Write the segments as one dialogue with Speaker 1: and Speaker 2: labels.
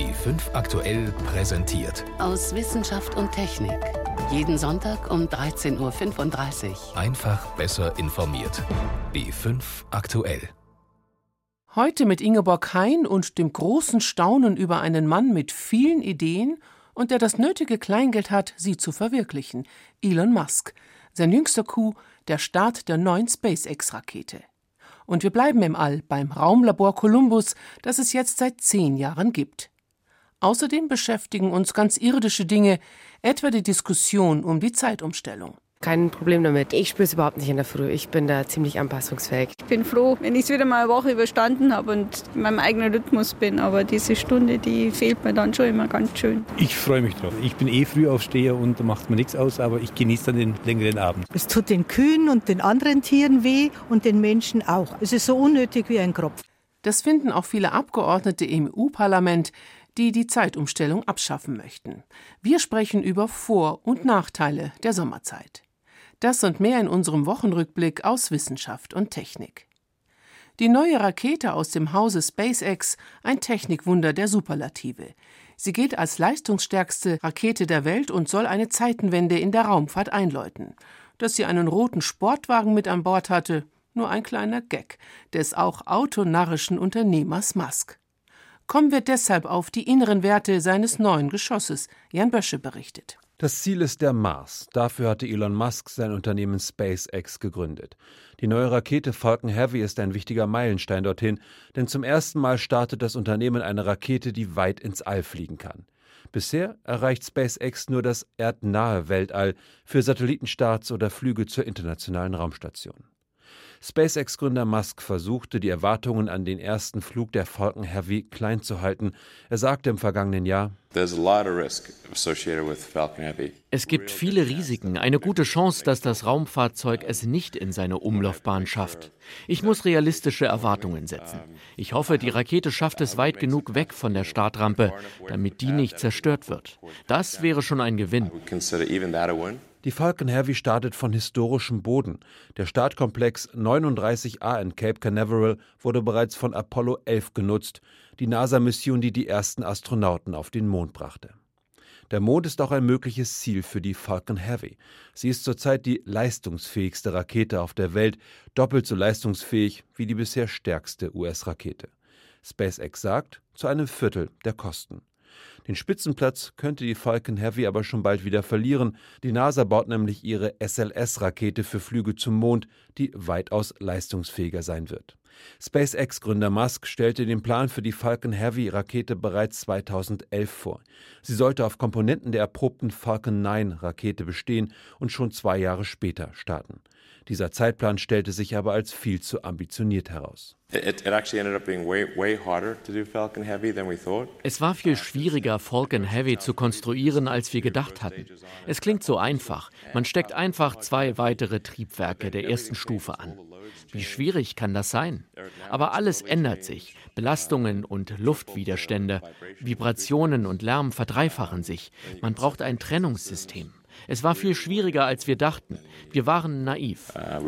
Speaker 1: B5 aktuell präsentiert.
Speaker 2: Aus Wissenschaft und Technik. Jeden Sonntag um 13.35 Uhr.
Speaker 1: Einfach besser informiert. B5 aktuell.
Speaker 3: Heute mit Ingeborg Hein und dem großen Staunen über einen Mann mit vielen Ideen und der das nötige Kleingeld hat, sie zu verwirklichen. Elon Musk. Sein jüngster Coup, der Start der neuen SpaceX-Rakete. Und wir bleiben im All beim Raumlabor Columbus, das es jetzt seit zehn Jahren gibt. Außerdem beschäftigen uns ganz irdische Dinge, etwa die Diskussion um die Zeitumstellung.
Speaker 4: Kein Problem damit. Ich spüre es überhaupt nicht in der Früh. Ich bin da ziemlich anpassungsfähig.
Speaker 5: Ich bin froh, wenn ich es wieder mal eine Woche überstanden habe und in meinem eigenen Rhythmus bin. Aber diese Stunde, die fehlt mir dann schon immer ganz schön.
Speaker 6: Ich freue mich drauf. Ich bin eh Frühaufsteher und da macht mir nichts aus, aber ich genieße dann den längeren Abend.
Speaker 7: Es tut den Kühen und den anderen Tieren weh und den Menschen auch. Es ist so unnötig wie ein Kropf.
Speaker 3: Das finden auch viele Abgeordnete im EU-Parlament, die die Zeitumstellung abschaffen möchten. Wir sprechen über Vor- und Nachteile der Sommerzeit. Das und mehr in unserem Wochenrückblick aus Wissenschaft und Technik. Die neue Rakete aus dem Hause SpaceX, ein Technikwunder der Superlative. Sie gilt als leistungsstärkste Rakete der Welt und soll eine Zeitenwende in der Raumfahrt einläuten. Dass sie einen roten Sportwagen mit an Bord hatte, nur ein kleiner Gag des auch autonarrischen Unternehmers Musk. Kommen wir deshalb auf die inneren Werte seines neuen Geschosses. Jan Bösche berichtet.
Speaker 8: Das Ziel ist der Mars. Dafür hatte Elon Musk sein Unternehmen SpaceX gegründet. Die neue Rakete Falcon Heavy ist ein wichtiger Meilenstein dorthin, denn zum ersten Mal startet das Unternehmen eine Rakete, die weit ins All fliegen kann. Bisher erreicht SpaceX nur das erdnahe Weltall für Satellitenstarts oder Flüge zur internationalen Raumstation. SpaceX-Gründer Musk versuchte, die Erwartungen an den ersten Flug der Falcon Heavy klein zu halten. Er sagte im vergangenen Jahr,
Speaker 9: es gibt viele Risiken, eine gute Chance, dass das Raumfahrzeug es nicht in seine Umlaufbahn schafft. Ich muss realistische Erwartungen setzen. Ich hoffe, die Rakete schafft es weit genug weg von der Startrampe, damit die nicht zerstört wird. Das wäre schon ein Gewinn.
Speaker 8: Die Falcon Heavy startet von historischem Boden. Der Startkomplex 39A in Cape Canaveral wurde bereits von Apollo 11 genutzt, die NASA-Mission, die die ersten Astronauten auf den Mond brachte. Der Mond ist auch ein mögliches Ziel für die Falcon Heavy. Sie ist zurzeit die leistungsfähigste Rakete auf der Welt, doppelt so leistungsfähig wie die bisher stärkste US-Rakete. SpaceX sagt, zu einem Viertel der Kosten. Den Spitzenplatz könnte die Falcon Heavy aber schon bald wieder verlieren. Die NASA baut nämlich ihre SLS-Rakete für Flüge zum Mond, die weitaus leistungsfähiger sein wird. SpaceX-Gründer Musk stellte den Plan für die Falcon Heavy-Rakete bereits 2011 vor. Sie sollte auf Komponenten der erprobten Falcon 9-Rakete bestehen und schon zwei Jahre später starten. Dieser Zeitplan stellte sich aber als viel zu ambitioniert heraus.
Speaker 9: Es war viel schwieriger, Falcon Heavy zu konstruieren, als wir gedacht hatten. Es klingt so einfach. Man steckt einfach zwei weitere Triebwerke der ersten Stufe an. Wie schwierig kann das sein? Aber alles ändert sich. Belastungen und Luftwiderstände, Vibrationen und Lärm verdreifachen sich. Man braucht ein Trennungssystem. Es war viel schwieriger, als wir dachten. Wir waren naiv. Uh,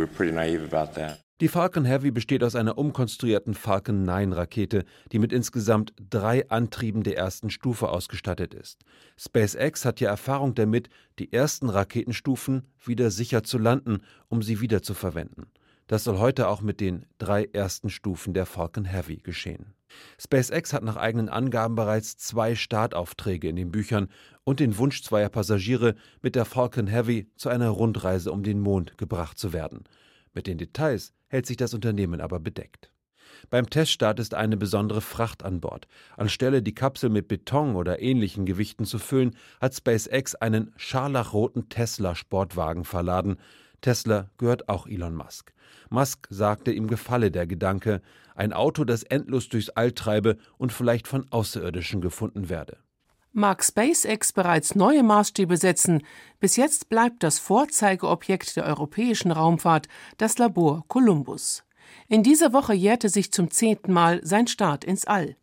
Speaker 8: die Falcon Heavy besteht aus einer umkonstruierten Falcon 9 Rakete, die mit insgesamt drei Antrieben der ersten Stufe ausgestattet ist. SpaceX hat ja Erfahrung damit, die ersten Raketenstufen wieder sicher zu landen, um sie wiederzuverwenden. Das soll heute auch mit den drei ersten Stufen der Falcon Heavy geschehen. SpaceX hat nach eigenen Angaben bereits zwei Startaufträge in den Büchern und den Wunsch zweier Passagiere, mit der Falcon Heavy zu einer Rundreise um den Mond gebracht zu werden. Mit den Details hält sich das Unternehmen aber bedeckt. Beim Teststart ist eine besondere Fracht an Bord. Anstelle die Kapsel mit Beton oder ähnlichen Gewichten zu füllen, hat SpaceX einen scharlachroten Tesla-Sportwagen verladen. Tesla gehört auch Elon Musk. Musk sagte, ihm gefalle der Gedanke, ein Auto, das endlos durchs All treibe und vielleicht von Außerirdischen gefunden werde.
Speaker 3: Mag SpaceX bereits neue Maßstäbe setzen, bis jetzt bleibt das Vorzeigeobjekt der europäischen Raumfahrt das Labor Columbus. In dieser Woche jährte sich zum zehnten Mal sein Start ins All.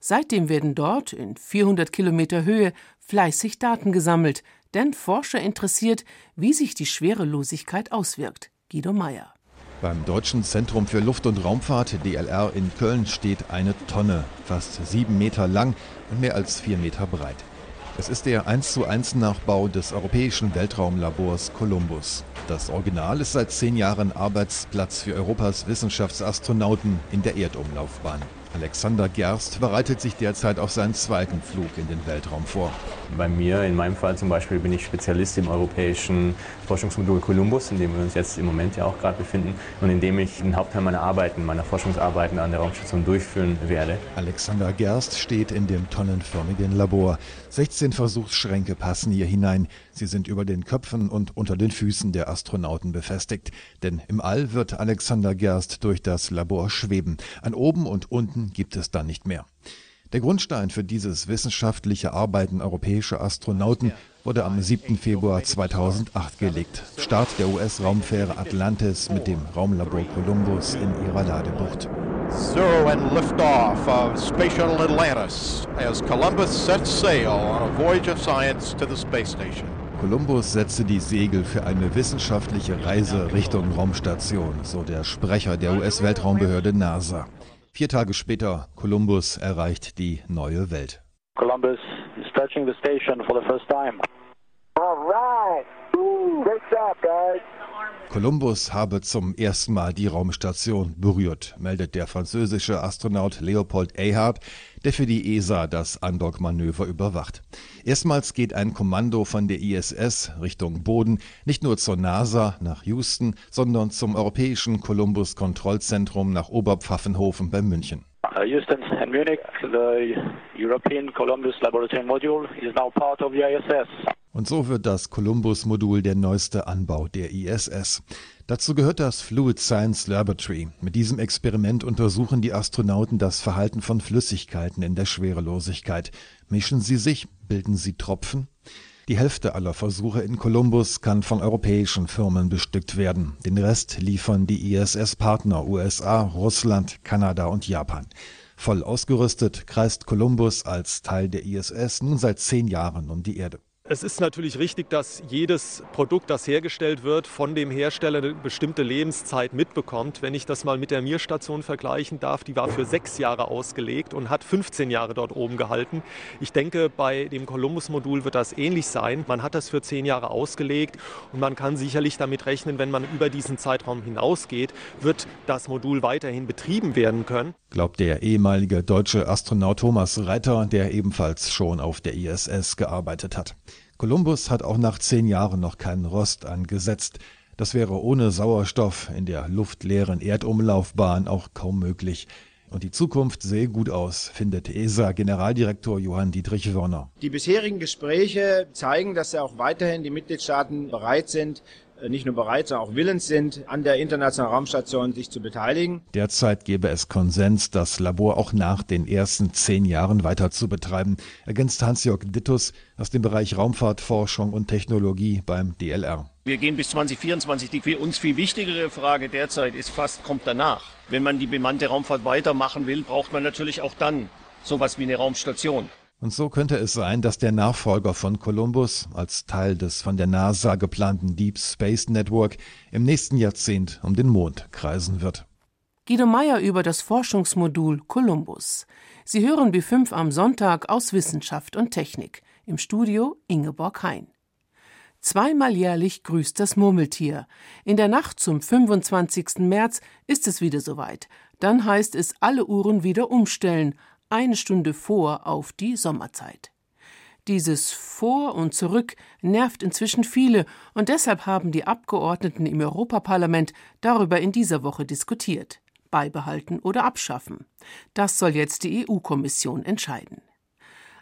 Speaker 3: Seitdem werden dort in 400 Kilometer Höhe fleißig Daten gesammelt, denn Forscher interessiert, wie sich die Schwerelosigkeit auswirkt. Guido Meyer.
Speaker 10: Beim Deutschen Zentrum für Luft- und Raumfahrt DLR in Köln steht eine Tonne, fast sieben Meter lang und mehr als vier Meter breit. Es ist der 1 zu 1 Nachbau des europäischen Weltraumlabors Columbus. Das Original ist seit zehn Jahren Arbeitsplatz für Europas Wissenschaftsastronauten in der Erdumlaufbahn. Alexander Gerst bereitet sich derzeit auf seinen zweiten Flug in den Weltraum vor.
Speaker 11: Bei mir, in meinem Fall zum Beispiel, bin ich Spezialist im europäischen Forschungsmodul Columbus, in dem wir uns jetzt im Moment ja auch gerade befinden und in dem ich den Hauptteil meiner Arbeiten, meiner Forschungsarbeiten an der Raumstation durchführen werde.
Speaker 10: Alexander Gerst steht in dem tonnenförmigen Labor. 16 Versuchsschränke passen hier hinein. Sie sind über den Köpfen und unter den Füßen der Astronauten befestigt. Denn im All wird Alexander Gerst durch das Labor schweben. An oben und unten gibt es dann nicht mehr. Der Grundstein für dieses wissenschaftliche Arbeiten europäischer Astronauten wurde am 7. Februar 2008 gelegt. Start der US-Raumfähre Atlantis mit dem Raumlabor Columbus in ihrer Ladebucht.
Speaker 12: Zero and liftoff of Space Shuttle Atlantis as Columbus sets sail on a voyage of science to the space station.
Speaker 10: Columbus setzte die Segel für eine wissenschaftliche Reise Richtung Raumstation, so der Sprecher der US-Weltraumbehörde NASA. Vier Tage später, Columbus erreicht die neue Welt.
Speaker 13: Columbus is touching the station for the first time. All right.
Speaker 10: Great job, guys. Columbus habe zum ersten Mal die Raumstation berührt, meldet der französische Astronaut Leopold Ehart, der für die ESA das Andockmanöver überwacht. Erstmals geht ein Kommando von der ISS Richtung Boden nicht nur zur NASA nach Houston, sondern zum europäischen Columbus Kontrollzentrum nach Oberpfaffenhofen bei München.
Speaker 13: Uh, Houston and Munich, the European Columbus Laboratory Module is now part of the ISS.
Speaker 10: Und so wird das Columbus-Modul der neueste Anbau der ISS. Dazu gehört das Fluid Science Laboratory. Mit diesem Experiment untersuchen die Astronauten das Verhalten von Flüssigkeiten in der Schwerelosigkeit. Mischen sie sich? Bilden sie Tropfen? Die Hälfte aller Versuche in Columbus kann von europäischen Firmen bestückt werden. Den Rest liefern die ISS-Partner USA, Russland, Kanada und Japan. Voll ausgerüstet kreist Columbus als Teil der ISS nun seit zehn Jahren um die Erde.
Speaker 14: Es ist natürlich richtig, dass jedes Produkt, das hergestellt wird, von dem Hersteller eine bestimmte Lebenszeit mitbekommt. Wenn ich das mal mit der Mir-Station vergleichen darf, die war für sechs Jahre ausgelegt und hat 15 Jahre dort oben gehalten. Ich denke, bei dem Columbus-Modul wird das ähnlich sein. Man hat das für zehn Jahre ausgelegt und man kann sicherlich damit rechnen, wenn man über diesen Zeitraum hinausgeht, wird das Modul weiterhin betrieben werden können.
Speaker 10: Glaubt der ehemalige deutsche Astronaut Thomas Reiter, der ebenfalls schon auf der ISS gearbeitet hat. Columbus hat auch nach zehn Jahren noch keinen Rost angesetzt. Das wäre ohne Sauerstoff in der luftleeren Erdumlaufbahn auch kaum möglich. Und die Zukunft sehe gut aus, findet ESA-Generaldirektor Johann Dietrich Wörner.
Speaker 15: Die bisherigen Gespräche zeigen, dass auch weiterhin die Mitgliedstaaten bereit sind, nicht nur bereit, sondern auch willens sind, an der internationalen Raumstation sich zu beteiligen.
Speaker 10: Derzeit gäbe es Konsens, das Labor auch nach den ersten zehn Jahren weiter zu betreiben, ergänzt Hans-Jörg Dittus aus dem Bereich Raumfahrtforschung und Technologie beim DLR.
Speaker 16: Wir gehen bis 2024. Die für uns viel wichtigere Frage derzeit ist fast, kommt danach. Wenn man die bemannte Raumfahrt weitermachen will, braucht man natürlich auch dann sowas wie eine Raumstation.
Speaker 10: Und so könnte es sein, dass der Nachfolger von Columbus als Teil des von der NASA geplanten Deep Space Network im nächsten Jahrzehnt um den Mond kreisen wird.
Speaker 3: Guido Meyer über das Forschungsmodul Columbus. Sie hören B5 am Sonntag aus Wissenschaft und Technik. Im Studio Ingeborg Hein. Zweimal jährlich grüßt das Murmeltier. In der Nacht zum 25. März ist es wieder soweit. Dann heißt es alle Uhren wieder umstellen, eine Stunde vor auf die Sommerzeit. Dieses Vor und Zurück nervt inzwischen viele, und deshalb haben die Abgeordneten im Europaparlament darüber in dieser Woche diskutiert. Beibehalten oder abschaffen. Das soll jetzt die EU-Kommission entscheiden.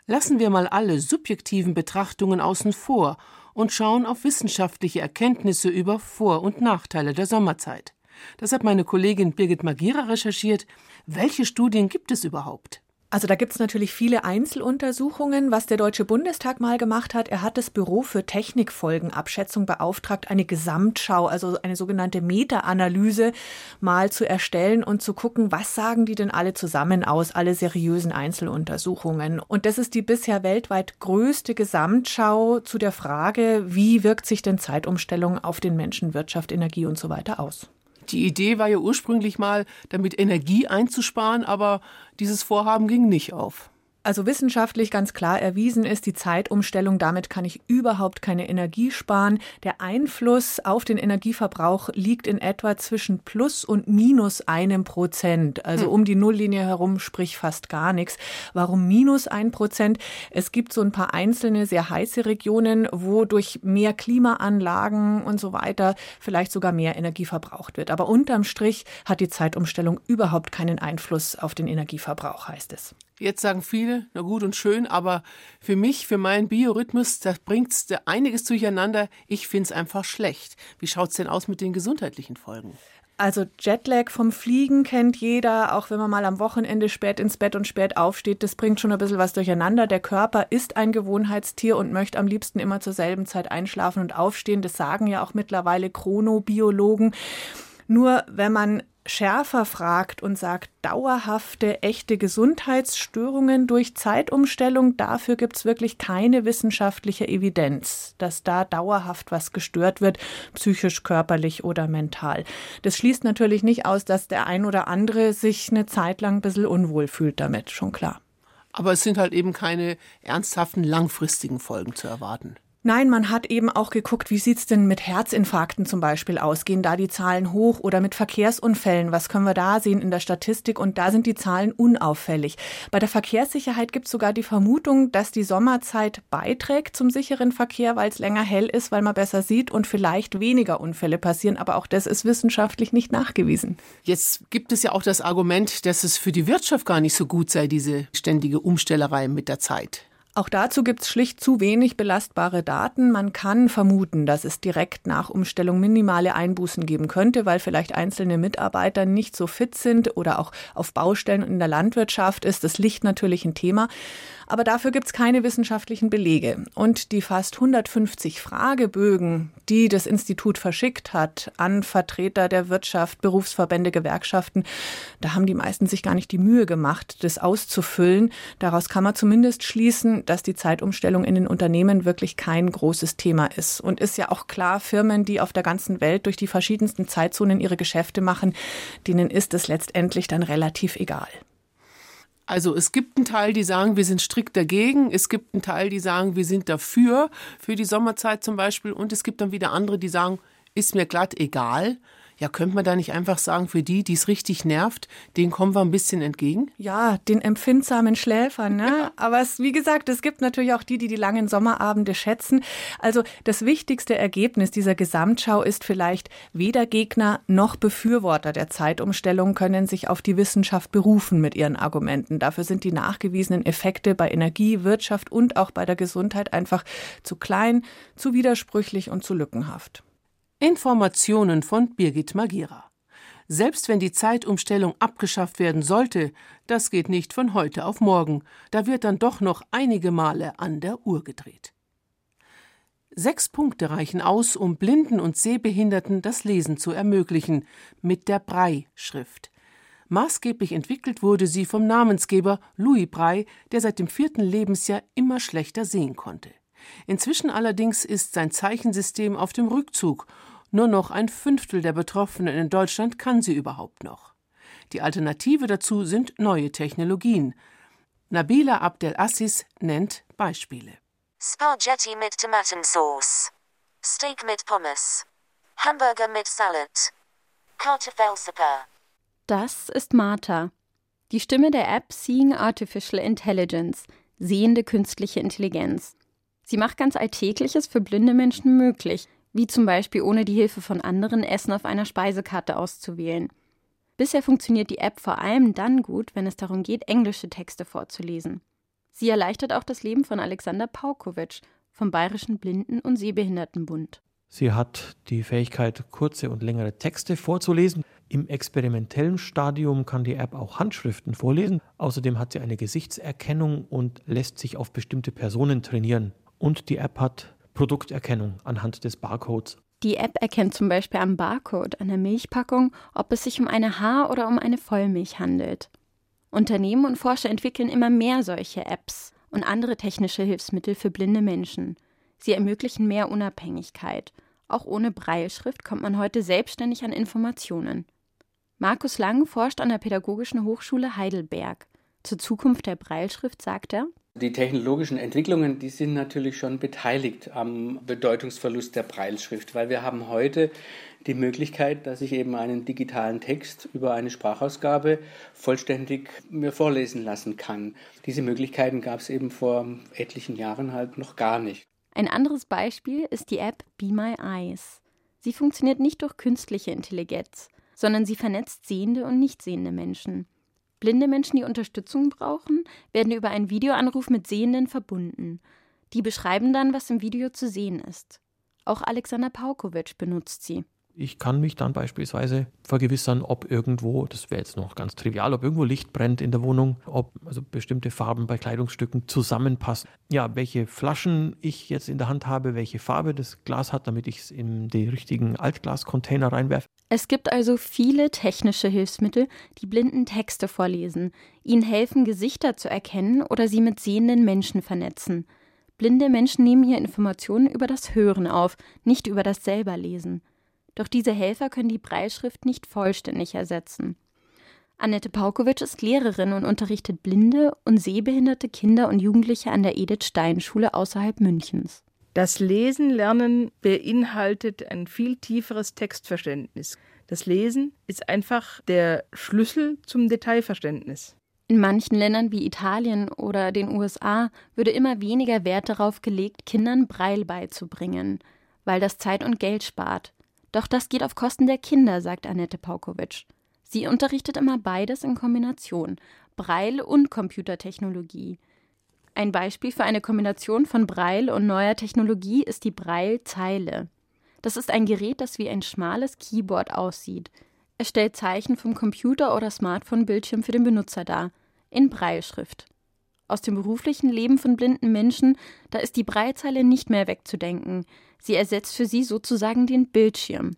Speaker 3: Lassen wir mal alle subjektiven Betrachtungen außen vor und schauen auf wissenschaftliche Erkenntnisse über Vor- und Nachteile der Sommerzeit. Das hat meine Kollegin Birgit Magira recherchiert. Welche Studien gibt es überhaupt?
Speaker 17: Also da gibt es natürlich viele Einzeluntersuchungen. Was der Deutsche Bundestag mal gemacht hat, er hat das Büro für Technikfolgenabschätzung beauftragt, eine Gesamtschau, also eine sogenannte Meta-Analyse mal zu erstellen und zu gucken, was sagen die denn alle zusammen aus, alle seriösen Einzeluntersuchungen. Und das ist die bisher weltweit größte Gesamtschau zu der Frage, wie wirkt sich denn Zeitumstellung auf den Menschen, Wirtschaft, Energie und so weiter aus.
Speaker 3: Die Idee war ja ursprünglich mal, damit Energie einzusparen, aber dieses Vorhaben ging nicht auf.
Speaker 17: Also wissenschaftlich ganz klar erwiesen ist die Zeitumstellung, damit kann ich überhaupt keine Energie sparen. Der Einfluss auf den Energieverbrauch liegt in etwa zwischen plus und minus einem Prozent. Also hm. um die Nulllinie herum, sprich fast gar nichts. Warum minus ein Prozent? Es gibt so ein paar einzelne sehr heiße Regionen, wo durch mehr Klimaanlagen und so weiter vielleicht sogar mehr Energie verbraucht wird. Aber unterm Strich hat die Zeitumstellung überhaupt keinen Einfluss auf den Energieverbrauch, heißt es.
Speaker 3: Jetzt sagen viele, na gut und schön, aber für mich, für meinen Biorhythmus, da bringt es einiges durcheinander. Ich finde es einfach schlecht. Wie schaut es denn aus mit den gesundheitlichen Folgen?
Speaker 17: Also Jetlag vom Fliegen kennt jeder, auch wenn man mal am Wochenende spät ins Bett und spät aufsteht, das bringt schon ein bisschen was durcheinander. Der Körper ist ein Gewohnheitstier und möchte am liebsten immer zur selben Zeit einschlafen und aufstehen. Das sagen ja auch mittlerweile Chronobiologen. Nur wenn man schärfer fragt und sagt, dauerhafte, echte Gesundheitsstörungen durch Zeitumstellung, dafür gibt es wirklich keine wissenschaftliche Evidenz, dass da dauerhaft was gestört wird, psychisch, körperlich oder mental. Das schließt natürlich nicht aus, dass der ein oder andere sich eine Zeit lang ein bisschen unwohl fühlt damit, schon klar.
Speaker 3: Aber es sind halt eben keine ernsthaften langfristigen Folgen zu erwarten.
Speaker 17: Nein, man hat eben auch geguckt, wie sieht's denn mit Herzinfarkten zum Beispiel aus? Gehen da die Zahlen hoch oder mit Verkehrsunfällen? Was können wir da sehen in der Statistik? Und da sind die Zahlen unauffällig. Bei der Verkehrssicherheit gibt es sogar die Vermutung, dass die Sommerzeit beiträgt zum sicheren Verkehr, weil es länger hell ist, weil man besser sieht und vielleicht weniger Unfälle passieren. Aber auch das ist wissenschaftlich nicht nachgewiesen.
Speaker 3: Jetzt gibt es ja auch das Argument, dass es für die Wirtschaft gar nicht so gut sei, diese ständige Umstellerei mit der Zeit.
Speaker 17: Auch dazu gibt es schlicht zu wenig belastbare Daten. Man kann vermuten, dass es direkt nach Umstellung minimale Einbußen geben könnte, weil vielleicht einzelne Mitarbeiter nicht so fit sind oder auch auf Baustellen in der Landwirtschaft ist das Licht natürlich ein Thema. Aber dafür gibt es keine wissenschaftlichen Belege. Und die fast 150 Fragebögen, die das Institut verschickt hat an Vertreter der Wirtschaft, Berufsverbände, Gewerkschaften, da haben die meisten sich gar nicht die Mühe gemacht, das auszufüllen. Daraus kann man zumindest schließen, dass die Zeitumstellung in den Unternehmen wirklich kein großes Thema ist. Und ist ja auch klar, Firmen, die auf der ganzen Welt durch die verschiedensten Zeitzonen ihre Geschäfte machen, denen ist es letztendlich dann relativ egal.
Speaker 3: Also es gibt einen Teil, die sagen, wir sind strikt dagegen. Es gibt einen Teil, die sagen, wir sind dafür, für die Sommerzeit zum Beispiel. Und es gibt dann wieder andere, die sagen, ist mir glatt egal. Ja, könnte man da nicht einfach sagen, für die, die es richtig nervt, denen kommen wir ein bisschen entgegen?
Speaker 17: Ja, den empfindsamen Schläfern. Ne? Ja. Aber es, wie gesagt, es gibt natürlich auch die, die die langen Sommerabende schätzen. Also das wichtigste Ergebnis dieser Gesamtschau ist vielleicht, weder Gegner noch Befürworter der Zeitumstellung können sich auf die Wissenschaft berufen mit ihren Argumenten. Dafür sind die nachgewiesenen Effekte bei Energie, Wirtschaft und auch bei der Gesundheit einfach zu klein, zu widersprüchlich und zu lückenhaft.
Speaker 3: Informationen von Birgit Magira. Selbst wenn die Zeitumstellung abgeschafft werden sollte, das geht nicht von heute auf morgen, da wird dann doch noch einige Male an der Uhr gedreht. Sechs Punkte reichen aus, um Blinden und Sehbehinderten das Lesen zu ermöglichen, mit der Brei-Schrift. Maßgeblich entwickelt wurde sie vom Namensgeber Louis Brey, der seit dem vierten Lebensjahr immer schlechter sehen konnte. Inzwischen allerdings ist sein Zeichensystem auf dem Rückzug nur noch ein Fünftel der Betroffenen in Deutschland kann sie überhaupt noch. Die Alternative dazu sind neue Technologien. Nabila Abdel Assis nennt Beispiele.
Speaker 18: Spaghetti mit Tomatensauce. Steak mit Pommes. Hamburger mit Salad. Kartoffelsuppe.
Speaker 19: Das ist Martha, die Stimme der App Seeing Artificial Intelligence, sehende künstliche Intelligenz. Sie macht ganz Alltägliches für blinde Menschen möglich, wie zum Beispiel ohne die Hilfe von anderen Essen auf einer Speisekarte auszuwählen. Bisher funktioniert die App vor allem dann gut, wenn es darum geht, englische Texte vorzulesen. Sie erleichtert auch das Leben von Alexander Paukowitsch vom Bayerischen Blinden- und Sehbehindertenbund.
Speaker 20: Sie hat die Fähigkeit, kurze und längere Texte vorzulesen. Im experimentellen Stadium kann die App auch Handschriften vorlesen. Außerdem hat sie eine Gesichtserkennung und lässt sich auf bestimmte Personen trainieren. Und die App hat Produkterkennung anhand des Barcodes.
Speaker 19: Die App erkennt zum Beispiel am Barcode einer Milchpackung, ob es sich um eine Haar- oder um eine Vollmilch handelt. Unternehmen und Forscher entwickeln immer mehr solche Apps und andere technische Hilfsmittel für blinde Menschen. Sie ermöglichen mehr Unabhängigkeit, Auch ohne Breilschrift kommt man heute selbstständig an Informationen. Markus Lang forscht an der Pädagogischen Hochschule Heidelberg. Zur Zukunft der Breilschrift sagt er,
Speaker 21: die technologischen Entwicklungen, die sind natürlich schon beteiligt am Bedeutungsverlust der Breilschrift, weil wir haben heute die Möglichkeit, dass ich eben einen digitalen Text über eine Sprachausgabe vollständig mir vorlesen lassen kann. Diese Möglichkeiten gab es eben vor etlichen Jahren halt noch gar nicht.
Speaker 19: Ein anderes Beispiel ist die App Be My Eyes. Sie funktioniert nicht durch künstliche Intelligenz, sondern sie vernetzt sehende und nicht sehende Menschen. Blinde Menschen, die Unterstützung brauchen, werden über einen Videoanruf mit Sehenden verbunden. Die beschreiben dann, was im Video zu sehen ist. Auch Alexander Paukovic benutzt sie.
Speaker 20: Ich kann mich dann beispielsweise vergewissern, ob irgendwo, das wäre jetzt noch ganz trivial, ob irgendwo Licht brennt in der Wohnung, ob also bestimmte Farben bei Kleidungsstücken zusammenpassen. Ja, welche Flaschen ich jetzt in der Hand habe, welche Farbe das Glas hat, damit ich es in die richtigen Altglascontainer reinwerfe.
Speaker 19: Es gibt also viele technische Hilfsmittel, die blinden Texte vorlesen, ihnen helfen, Gesichter zu erkennen oder sie mit sehenden Menschen vernetzen. Blinde Menschen nehmen hier Informationen über das Hören auf, nicht über das Selberlesen. Doch diese Helfer können die Breilschrift nicht vollständig ersetzen. Annette Paukovic ist Lehrerin und unterrichtet blinde und sehbehinderte Kinder und Jugendliche an der Edith Stein Schule außerhalb Münchens.
Speaker 22: Das Lesen lernen beinhaltet ein viel tieferes Textverständnis. Das Lesen ist einfach der Schlüssel zum Detailverständnis.
Speaker 19: In manchen Ländern wie Italien oder den USA würde immer weniger Wert darauf gelegt, Kindern Breil beizubringen, weil das Zeit und Geld spart. Doch das geht auf Kosten der Kinder, sagt Annette Paukovic. Sie unterrichtet immer beides in Kombination, Braille und Computertechnologie. Ein Beispiel für eine Kombination von Braille und neuer Technologie ist die Braille-Zeile. Das ist ein Gerät, das wie ein schmales Keyboard aussieht. Es stellt Zeichen vom Computer oder Smartphone-Bildschirm für den Benutzer dar, in Brailleschrift. Aus dem beruflichen Leben von blinden Menschen, da ist die Breitzeile nicht mehr wegzudenken. Sie ersetzt für sie sozusagen den Bildschirm.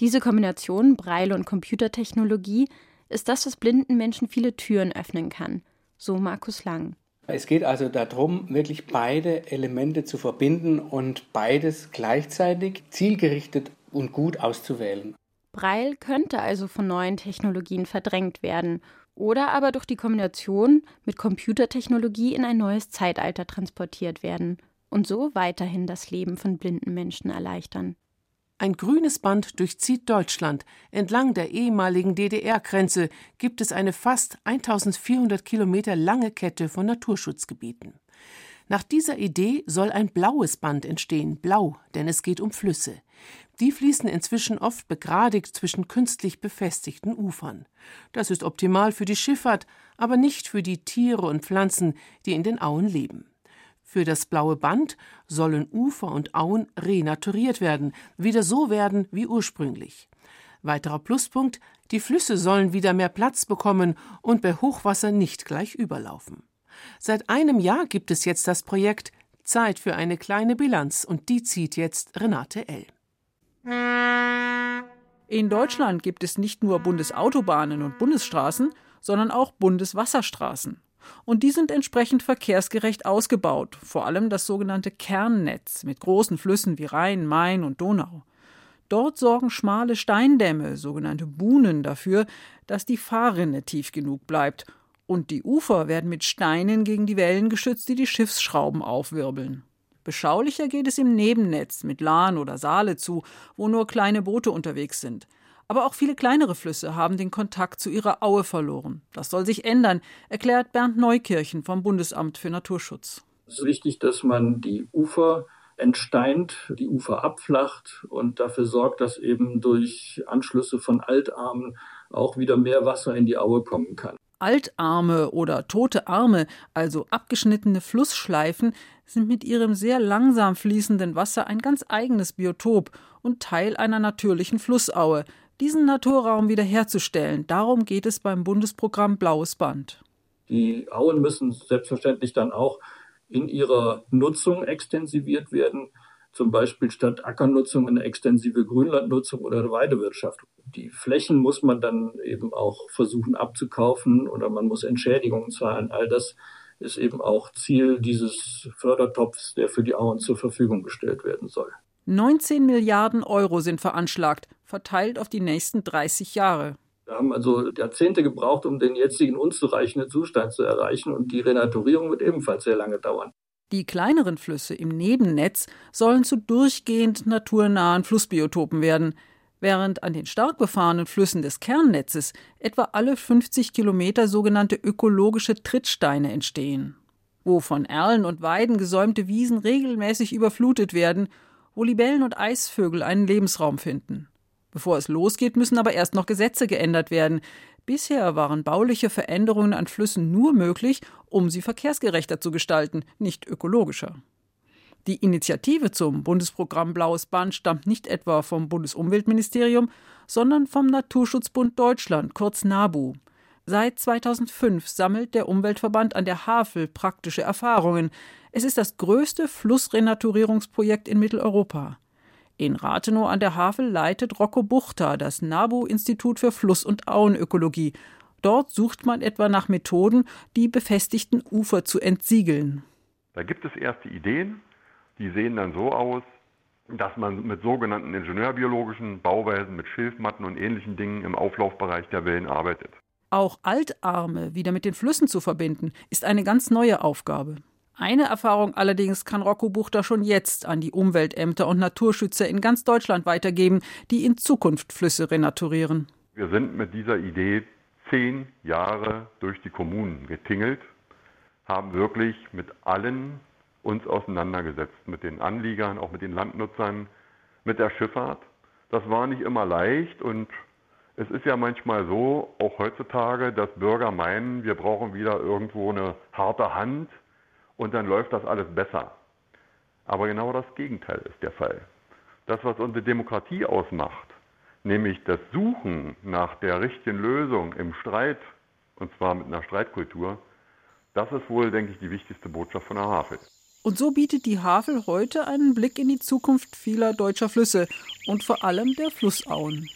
Speaker 19: Diese Kombination Breil- und Computertechnologie ist das, was blinden Menschen viele Türen öffnen kann. So Markus Lang.
Speaker 21: Es geht also darum, wirklich beide Elemente zu verbinden und beides gleichzeitig zielgerichtet und gut auszuwählen.
Speaker 19: Braille könnte also von neuen Technologien verdrängt werden oder aber durch die Kombination mit Computertechnologie in ein neues Zeitalter transportiert werden und so weiterhin das Leben von blinden Menschen erleichtern.
Speaker 3: Ein grünes Band durchzieht Deutschland. Entlang der ehemaligen DDR-Grenze gibt es eine fast 1400 Kilometer lange Kette von Naturschutzgebieten. Nach dieser Idee soll ein blaues Band entstehen, blau, denn es geht um Flüsse. Die fließen inzwischen oft begradigt zwischen künstlich befestigten Ufern. Das ist optimal für die Schifffahrt, aber nicht für die Tiere und Pflanzen, die in den Auen leben. Für das blaue Band sollen Ufer und Auen renaturiert werden, wieder so werden wie ursprünglich. Weiterer Pluspunkt, die Flüsse sollen wieder mehr Platz bekommen und bei Hochwasser nicht gleich überlaufen. Seit einem Jahr gibt es jetzt das Projekt Zeit für eine kleine Bilanz und die zieht jetzt Renate L.
Speaker 23: In Deutschland gibt es nicht nur Bundesautobahnen und Bundesstraßen, sondern auch Bundeswasserstraßen. Und die sind entsprechend verkehrsgerecht ausgebaut, vor allem das sogenannte Kernnetz mit großen Flüssen wie Rhein, Main und Donau. Dort sorgen schmale Steindämme, sogenannte Buhnen, dafür, dass die Fahrrinne tief genug bleibt, und die Ufer werden mit Steinen gegen die Wellen geschützt, die die Schiffsschrauben aufwirbeln. Beschaulicher geht es im Nebennetz mit Lahn oder Saale zu, wo nur kleine Boote unterwegs sind. Aber auch viele kleinere Flüsse haben den Kontakt zu ihrer Aue verloren. Das soll sich ändern, erklärt Bernd Neukirchen vom Bundesamt für Naturschutz.
Speaker 24: Es ist wichtig, dass man die Ufer entsteint, die Ufer abflacht und dafür sorgt, dass eben durch Anschlüsse von Altarmen auch wieder mehr Wasser in die Aue kommen kann.
Speaker 23: Altarme oder tote Arme, also abgeschnittene Flussschleifen, sind mit ihrem sehr langsam fließenden Wasser ein ganz eigenes Biotop und Teil einer natürlichen Flussaue. Diesen Naturraum wiederherzustellen, darum geht es beim Bundesprogramm Blaues Band.
Speaker 24: Die Auen müssen selbstverständlich dann auch in ihrer Nutzung extensiviert werden zum Beispiel statt Ackernutzung eine extensive Grünlandnutzung oder Weidewirtschaft. Die Flächen muss man dann eben auch versuchen abzukaufen oder man muss Entschädigungen zahlen. All das ist eben auch Ziel dieses Fördertopfs, der für die Auen zur Verfügung gestellt werden soll.
Speaker 23: 19 Milliarden Euro sind veranschlagt, verteilt auf die nächsten 30 Jahre.
Speaker 24: Wir haben also Jahrzehnte gebraucht, um den jetzigen unzureichenden Zustand zu erreichen und die Renaturierung wird ebenfalls sehr lange dauern.
Speaker 23: Die kleineren Flüsse im Nebennetz sollen zu durchgehend naturnahen Flussbiotopen werden, während an den stark befahrenen Flüssen des Kernnetzes etwa alle 50 Kilometer sogenannte ökologische Trittsteine entstehen, wo von Erlen und Weiden gesäumte Wiesen regelmäßig überflutet werden, wo Libellen und Eisvögel einen Lebensraum finden. Bevor es losgeht, müssen aber erst noch Gesetze geändert werden. Bisher waren bauliche Veränderungen an Flüssen nur möglich, um sie verkehrsgerechter zu gestalten, nicht ökologischer. Die Initiative zum Bundesprogramm Blaues Band stammt nicht etwa vom Bundesumweltministerium, sondern vom Naturschutzbund Deutschland, kurz NABU. Seit 2005 sammelt der Umweltverband an der Havel praktische Erfahrungen. Es ist das größte Flussrenaturierungsprojekt in Mitteleuropa. In Rathenow an der Havel leitet Rocco Buchter das NABU-Institut für Fluss- und Auenökologie. Dort sucht man etwa nach Methoden, die befestigten Ufer zu entsiegeln.
Speaker 25: Da gibt es erste Ideen, die sehen dann so aus, dass man mit sogenannten ingenieurbiologischen Bauweisen, mit Schilfmatten und ähnlichen Dingen im Auflaufbereich der Wellen arbeitet.
Speaker 23: Auch Altarme wieder mit den Flüssen zu verbinden, ist eine ganz neue Aufgabe. Eine Erfahrung allerdings kann Rocco Buchter schon jetzt an die Umweltämter und Naturschützer in ganz Deutschland weitergeben, die in Zukunft Flüsse renaturieren.
Speaker 25: Wir sind mit dieser Idee zehn Jahre durch die Kommunen getingelt, haben wirklich mit allen uns auseinandergesetzt, mit den Anliegern, auch mit den Landnutzern, mit der Schifffahrt. Das war nicht immer leicht und es ist ja manchmal so, auch heutzutage, dass Bürger meinen, wir brauchen wieder irgendwo eine harte Hand und dann läuft das alles besser. Aber genau das Gegenteil ist der Fall. Das, was unsere Demokratie ausmacht, nämlich das Suchen nach der richtigen Lösung im Streit, und zwar mit einer Streitkultur, das ist wohl, denke ich, die wichtigste Botschaft von der Havel.
Speaker 23: Und so bietet die Havel heute einen Blick in die Zukunft vieler deutscher Flüsse und vor allem der Flussauen.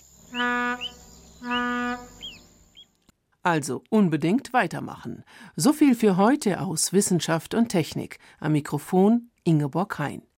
Speaker 3: Also unbedingt weitermachen. So viel für heute aus Wissenschaft und Technik. Am Mikrofon Ingeborg Hein.